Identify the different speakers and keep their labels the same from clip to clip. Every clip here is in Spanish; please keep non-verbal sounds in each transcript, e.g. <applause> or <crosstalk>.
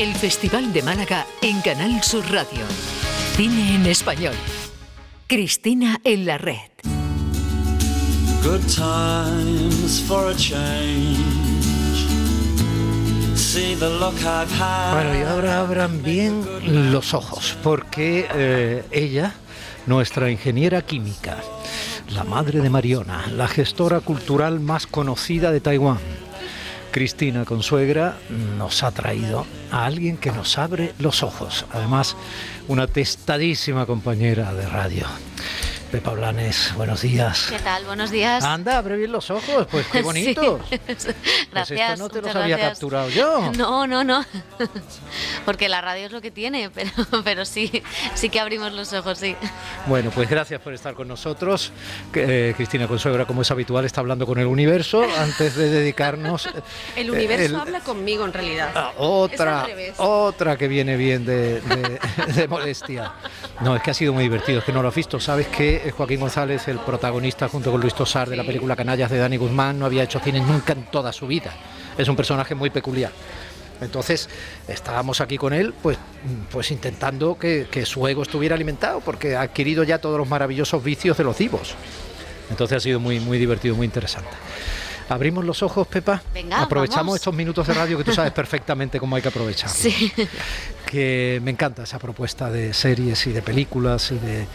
Speaker 1: el Festival de Málaga en Canal Sur Radio. Cine en español. Cristina en la red.
Speaker 2: Good times for a change. See the look I've had.
Speaker 3: Bueno, y ahora abran bien los ojos, porque eh, ella, nuestra ingeniera química, la madre de Mariona, la gestora cultural más conocida de Taiwán, Cristina Consuegra, nos ha traído a alguien que nos abre los ojos. Además, una testadísima compañera de radio. Pepa Blanes, buenos días.
Speaker 4: ¿Qué tal? Buenos días.
Speaker 3: Anda, abre bien los ojos, pues qué <laughs> bonitos.
Speaker 4: Sí. <laughs>
Speaker 3: Pues
Speaker 4: Gracias.
Speaker 3: esto no te los había
Speaker 4: gracias.
Speaker 3: capturado yo.
Speaker 4: No, no, no. <laughs> Porque la radio es lo que tiene, pero, pero sí, sí que abrimos los ojos, sí.
Speaker 3: Bueno, pues gracias por estar con nosotros. Eh, Cristina Consuegra, como es habitual, está hablando con el universo antes de dedicarnos.
Speaker 5: El
Speaker 3: eh,
Speaker 5: universo
Speaker 3: el-
Speaker 5: habla conmigo en realidad.
Speaker 3: Ah, otra, otra que viene bien de, de- de molestia. No, es que ha sido muy divertido, es que no lo has visto. Sabes que Joaquín González, el protagonista junto con Luis Tosar de la película Canallas de Dani Guzmán, no había hecho cine nunca en toda su vida. Es un personaje muy peculiar. Entonces estábamos aquí con él, pues, pues intentando que, que su ego estuviera alimentado, porque ha adquirido ya todos los maravillosos vicios de los divos. Entonces ha sido muy, muy divertido, muy interesante. Abrimos los ojos, Pepa.
Speaker 4: Venga,
Speaker 3: Aprovechamos
Speaker 4: vamos.
Speaker 3: estos minutos de radio que tú sabes <laughs> perfectamente cómo hay que aprovechar.
Speaker 4: Sí.
Speaker 3: Que me encanta esa propuesta de series y de películas y de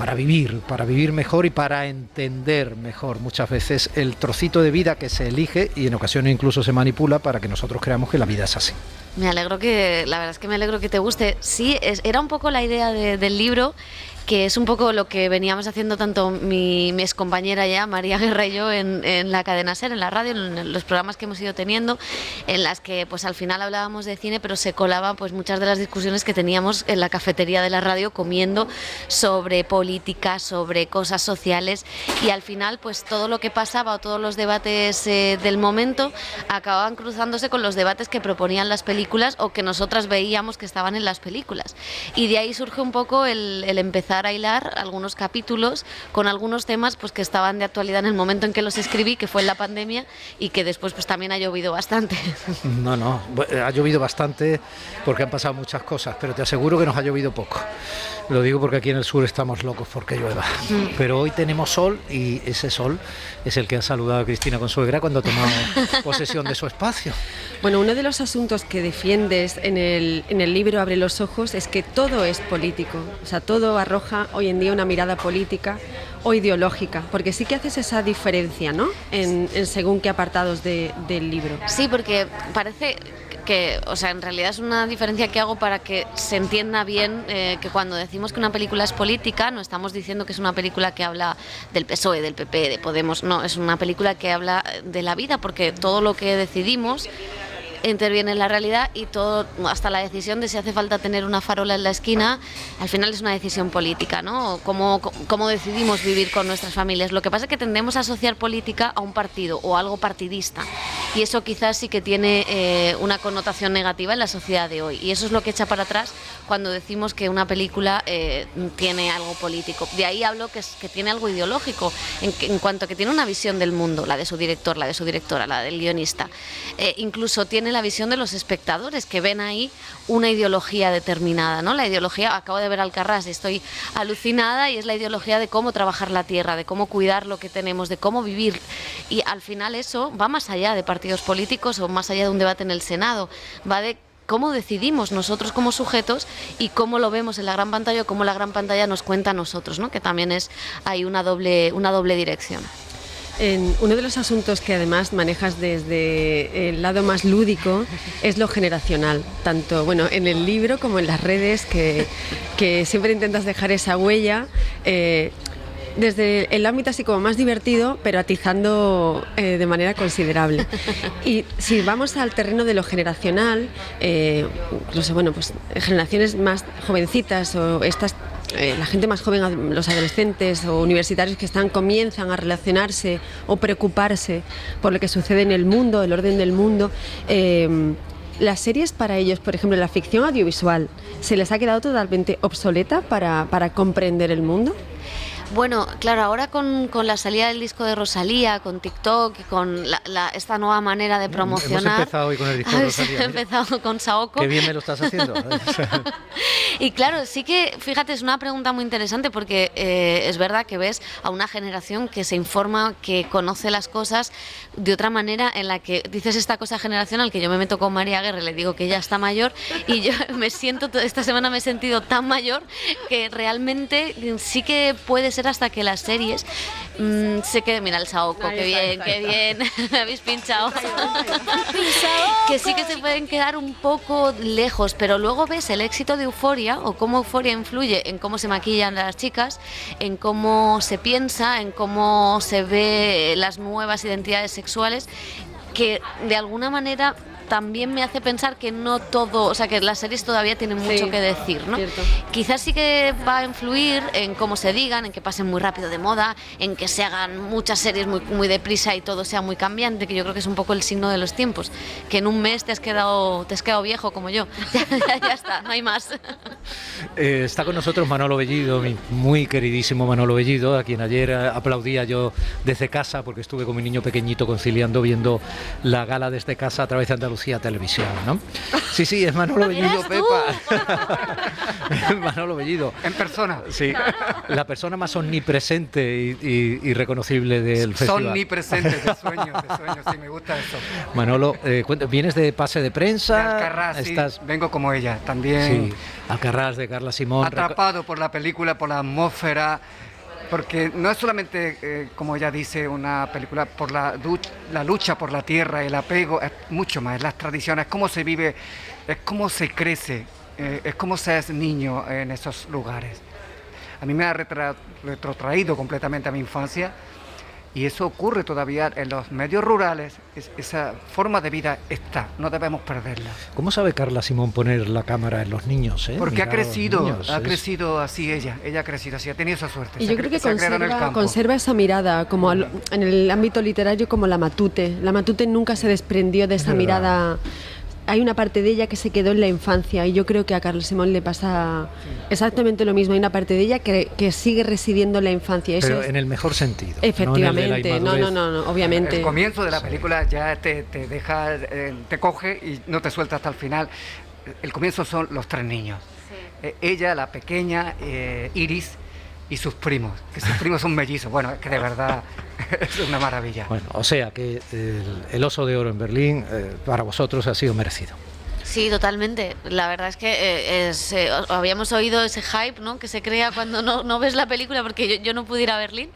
Speaker 3: para vivir, para vivir mejor y para entender mejor muchas veces el trocito de vida que se elige y en ocasiones incluso se manipula para que nosotros creamos que la vida es así.
Speaker 4: Me alegro que, la verdad es que me alegro que te guste. Sí, es- era un poco la idea de- del libro, que es un poco lo que veníamos haciendo tanto mi, mi excompañera ya, María Guerra y yo, en, en la cadena SER, en la radio, en los programas que hemos ido teniendo, en las que pues al final hablábamos de cine, pero se colaban pues muchas de las discusiones que teníamos en la cafetería de la radio comiendo sobre política, sobre cosas sociales y al final pues todo lo que pasaba o todos los debates eh, del momento acababan cruzándose con los debates que proponían las películas o que nosotras veíamos que estaban en las películas. Y de ahí surge un poco el, el empezar a hilar algunos capítulos con algunos temas pues que estaban de actualidad en el momento en que los escribí, que fue en la pandemia y que después pues también ha llovido bastante. <laughs>
Speaker 3: No, no, bu- ha llovido bastante porque han pasado muchas cosas, pero te aseguro que nos ha llovido poco. Lo digo porque aquí en el sur estamos locos porque llueva. Pero hoy tenemos sol y ese sol es el que ha saludado a Cristina Consuegra cuando tomado <laughs> posesión de su espacio.
Speaker 5: Bueno, uno de los asuntos que defiendes en el, en el libro Abre los ojos es que todo es político. O sea, todo arroja hoy en día una mirada política o ideológica, porque sí que haces esa diferencia, ¿no? En, en según qué apartados de- del libro.
Speaker 4: Sí, porque parece que, o sea, en realidad es una diferencia que hago para que se entienda bien eh, que cuando decimos que una película es política, no estamos diciendo que es una película que habla del PSOE, del PP, de Podemos, no, es una película que habla de la vida, porque todo lo que decidimos interviene en la realidad y todo, hasta la decisión de si hace falta tener una farola en la esquina, al final es una decisión política, ¿no? Cómo, cómo decidimos vivir con nuestras familias. Lo que pasa es que tendemos a asociar política a un partido o algo partidista y eso quizás sí que tiene eh, una connotación negativa en la sociedad de hoy y eso es lo que echa para atrás cuando decimos que una película eh, tiene algo político. De ahí hablo que, es- que tiene algo ideológico en, en cuanto que tiene una visión del mundo, la de su director, la de su directora, la del guionista. Eh, incluso tiene la visión de los espectadores que ven ahí una ideología determinada, ¿no? La ideología, acabo de ver Alcarrás y estoy alucinada y es la ideología de cómo trabajar la tierra, de cómo cuidar lo que tenemos, de cómo vivir. Y al final eso va más allá de partidos políticos o más allá de un debate en el Senado, va de cómo decidimos nosotros como sujetos y cómo lo vemos en la gran pantalla o cómo la gran pantalla nos cuenta a nosotros, ¿no? Que también es hay una doble una doble dirección.
Speaker 5: Uno de los asuntos que además manejas desde el lado más lúdico es lo generacional, tanto bueno en el libro como en las redes, que, siempre intentas dejar esa huella. eh, desde el ámbito así como más divertido, pero atizando eh, de manera considerable. Y si vamos al terreno de lo generacional, eh, incluso bueno, pues generaciones más jovencitas o estas eh, la gente más joven, los adolescentes o universitarios que están comienzan a relacionarse o preocuparse por lo que sucede en el mundo, el orden del mundo. eh, las series para ellos, por ejemplo, la ficción audiovisual, ¿se les ha quedado totalmente obsoleta para, para comprender el mundo?
Speaker 4: Bueno, claro, ahora con, con la salida del disco de Rosalía, con TikTok y con la- la- esta nueva manera de promocionar.
Speaker 3: Hemos empezado hoy con el disco de <laughs> Rosalía, mira.
Speaker 4: empezado con Saoko.
Speaker 3: Qué bien me lo estás haciendo. <laughs>
Speaker 4: Y claro, sí que, fíjate, es una pregunta muy interesante porque eh, es verdad que ves a una generación que se informa, que conoce las cosas de otra manera en la que dices esta cosa generacional que yo me meto con María Aguirre, le digo que ella está mayor y yo <laughs> me siento, to- esta semana me he sentido tan mayor que realmente sí que puede ser hasta que las series mm, se queden, mira el Saoko,
Speaker 5: Ahí
Speaker 4: qué bien, qué bien, <laughs> habéis pinchado. <laughs> que sí que se pueden quedar un poco lejos, pero luego ves el éxito de Euforia o cómo Euforia influye en cómo se maquillan las chicas, en cómo se piensa, en cómo se ve las nuevas identidades sexuales, que de alguna manera también me hace pensar que no todo, o sea, que las series todavía tienen mucho
Speaker 5: Sí,
Speaker 4: que decir, ¿no?
Speaker 5: cierto.
Speaker 4: Quizás sí que va a influir en cómo se digan, en que pasen muy rápido de moda, en que se hagan muchas series muy, muy deprisa y todo sea muy cambiante, que yo creo que es un poco el signo de los tiempos. Que en un mes te has quedado, te has quedado viejo como yo. ya, <laughs> ya- ya está, no hay más. <laughs>
Speaker 3: Eh, está con nosotros Manolo Bellido, mi muy queridísimo Manolo Bellido, a quien ayer aplaudía yo desde casa porque estuve con mi niño pequeñito conciliando viendo la gala desde casa a través de Andalucía Televisión, ¿no? Sí, sí, es Manolo <laughs> Bellido. Pepa. <laughs> Manolo Bellido.
Speaker 6: En persona.
Speaker 3: Sí, la persona más omnipresente y, y- y reconocible del festival.
Speaker 6: Son ni presentes de sueños, de <laughs> sueños, sí, me gusta eso.
Speaker 3: Manolo, eh, vienes de pase de
Speaker 6: De
Speaker 3: prensa,
Speaker 6: Alcarrás, sí,
Speaker 3: estás,
Speaker 6: vengo como ella,
Speaker 3: sí,
Speaker 6: también
Speaker 3: Alcarrás de Carla Simón.
Speaker 6: atrapado por la película, por la atmósfera, porque no es solamente, eh, como ella dice, una película por la, la lucha por la tierra, el apego, es mucho más, es las tradiciones, cómo se vive, es cómo se crece, eh, es cómo se es niño en esos lugares. A mí me ha retra- retrotraído completamente a mi infancia y eso ocurre todavía en los medios rurales, es- esa forma de vida está, no debemos perderla.
Speaker 3: ¿Cómo sabe Carla Simón poner la cámara en los niños? eh?
Speaker 6: Porque ha
Speaker 3: Mirar a los
Speaker 6: crecido,
Speaker 3: niños,
Speaker 6: ha
Speaker 3: es-
Speaker 6: crecido así ella, ella ha crecido así, ha tenido esa suerte.
Speaker 5: Y yo
Speaker 6: ha
Speaker 5: creo
Speaker 6: cre-
Speaker 5: que
Speaker 6: ha
Speaker 5: conserva, conserva esa mirada, como al- en el ámbito literario, como la Matute. La Matute nunca se desprendió de esa
Speaker 3: verdad.
Speaker 5: mirada. Hay una parte de ella que se quedó en la infancia y yo creo que a Carlos Simón le pasa exactamente lo mismo. Hay una parte de ella que, que sigue residiendo en la infancia. Eso
Speaker 3: Pero
Speaker 5: es-
Speaker 3: en el mejor sentido.
Speaker 5: efectivamente, no, no, no, no, obviamente.
Speaker 6: El comienzo de la película ya te, te deja, eh, te coge y no te suelta hasta el final. El comienzo son los tres niños. Eh, ella, la pequeña, eh, Iris y sus primos, que sus primos son mellizos. Bueno, es que de verdad <laughs> es una maravilla.
Speaker 3: Bueno, o sea que el, el oso de oro en Berlín eh, para vosotros ha sido merecido.
Speaker 4: Sí, totalmente. La verdad es que eh, eh, habíamos oído ese hype ¿no? que se crea cuando no, no ves la película, porque yo, yo no pude ir a Berlín,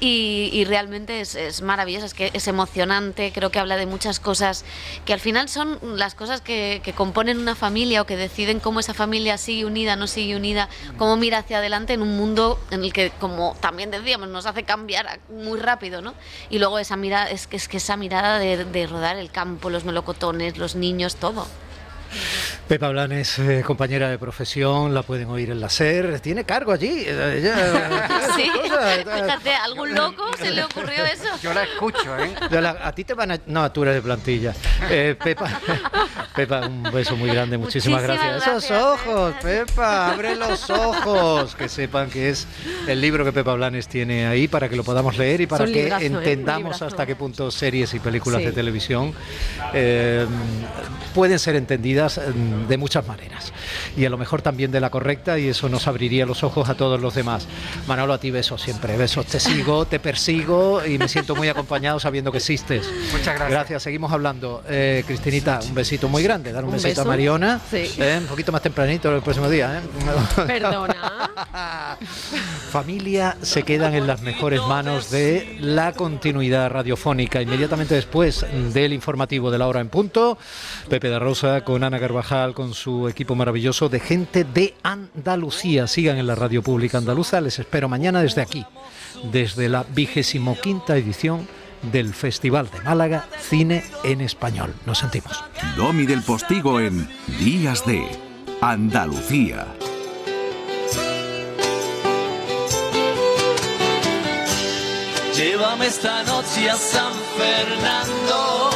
Speaker 4: y, realmente es, es maravilloso, es que es emocionante, creo que habla de muchas cosas que al final son las cosas que, que componen una familia o que deciden cómo esa familia sigue unida, no sigue unida, cómo mira hacia adelante en un mundo en el que, como también decíamos, nos hace cambiar muy rápido, ¿no? Y luego esa mirada, es que, es que esa mirada de rodar el campo, los melocotones, los niños, todo.
Speaker 3: Pepa Blanes, eh, compañera de profesión, la pueden oír en la SER, tiene cargo allí. eh, ella- <laughs>
Speaker 4: Sí,
Speaker 3: cosas, eh,
Speaker 4: fíjate, a algún loco se le ocurrió eso.
Speaker 6: Yo la escucho, ¿eh?
Speaker 3: La- a ti te van a... No, tú eres de plantilla. Eh, Pepa, <laughs> Pepa, un beso muy grande, muchísimas,
Speaker 4: Muchísimas
Speaker 3: gracias. Esos
Speaker 4: gracias,
Speaker 3: ojos, Pepa, abre los ojos. Que sepan que es el libro que Pepa Blanes tiene ahí para que lo podamos leer y para que entendamos hasta qué punto series y películas
Speaker 5: Sí.
Speaker 3: de televisión eh, pueden ser entendidas mm, de muchas maneras. Y a lo mejor también de la correcta y eso nos abriría los ojos a todos los demás. Manolo, a ti besos siempre, besos. Te sigo, te persigo y me siento muy acompañado sabiendo que existes.
Speaker 6: Muchas gracias.
Speaker 3: Gracias, seguimos hablando. Eh, Cristinita, un besito muy grande. Dar un,
Speaker 5: Un
Speaker 3: besito a. Mariona.
Speaker 5: Sí.
Speaker 3: Eh, un poquito más tempranito el próximo día. ¿eh?
Speaker 5: Perdona. <laughs>
Speaker 3: Familia se quedan en las mejores manos de la continuidad radiofónica. Inmediatamente después del informativo de la hora en punto, Pepe de Rosa con Ana Carvajal, con su equipo maravilloso de gente de Andalucía. Sigan en la radio pública andaluza. Les espero mañana desde aquí, desde la vigésimo quinta edición del Festival de Málaga Cine en Español. Nos sentimos.
Speaker 7: Domi del Postigo en Días de Andalucía.
Speaker 2: Llévame esta noche a San Fernando.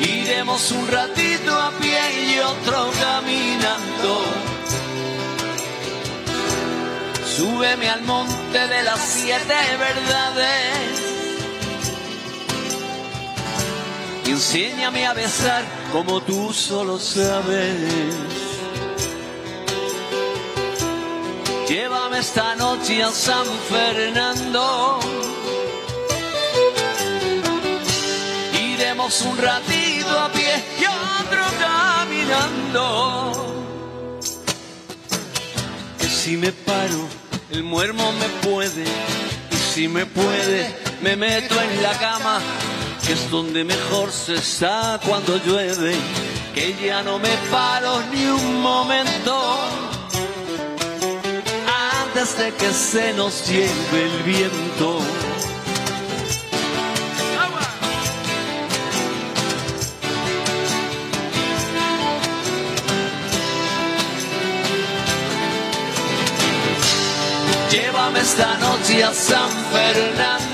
Speaker 2: Iremos un ratito a pie y otro caminando. Súbeme al monte de las siete verdades. Y enséñame a besar como tú solo sabes. Llévame esta noche a San Fernando. Iremos un ratito a pie y otro caminando. Que si me paro, el muermo me puede. Y si me puede, me meto en la cama, que es donde mejor se está cuando llueve. Que ya no me paro ni un momento antes que se nos lleve el viento. Llévame esta noche a San Fernando.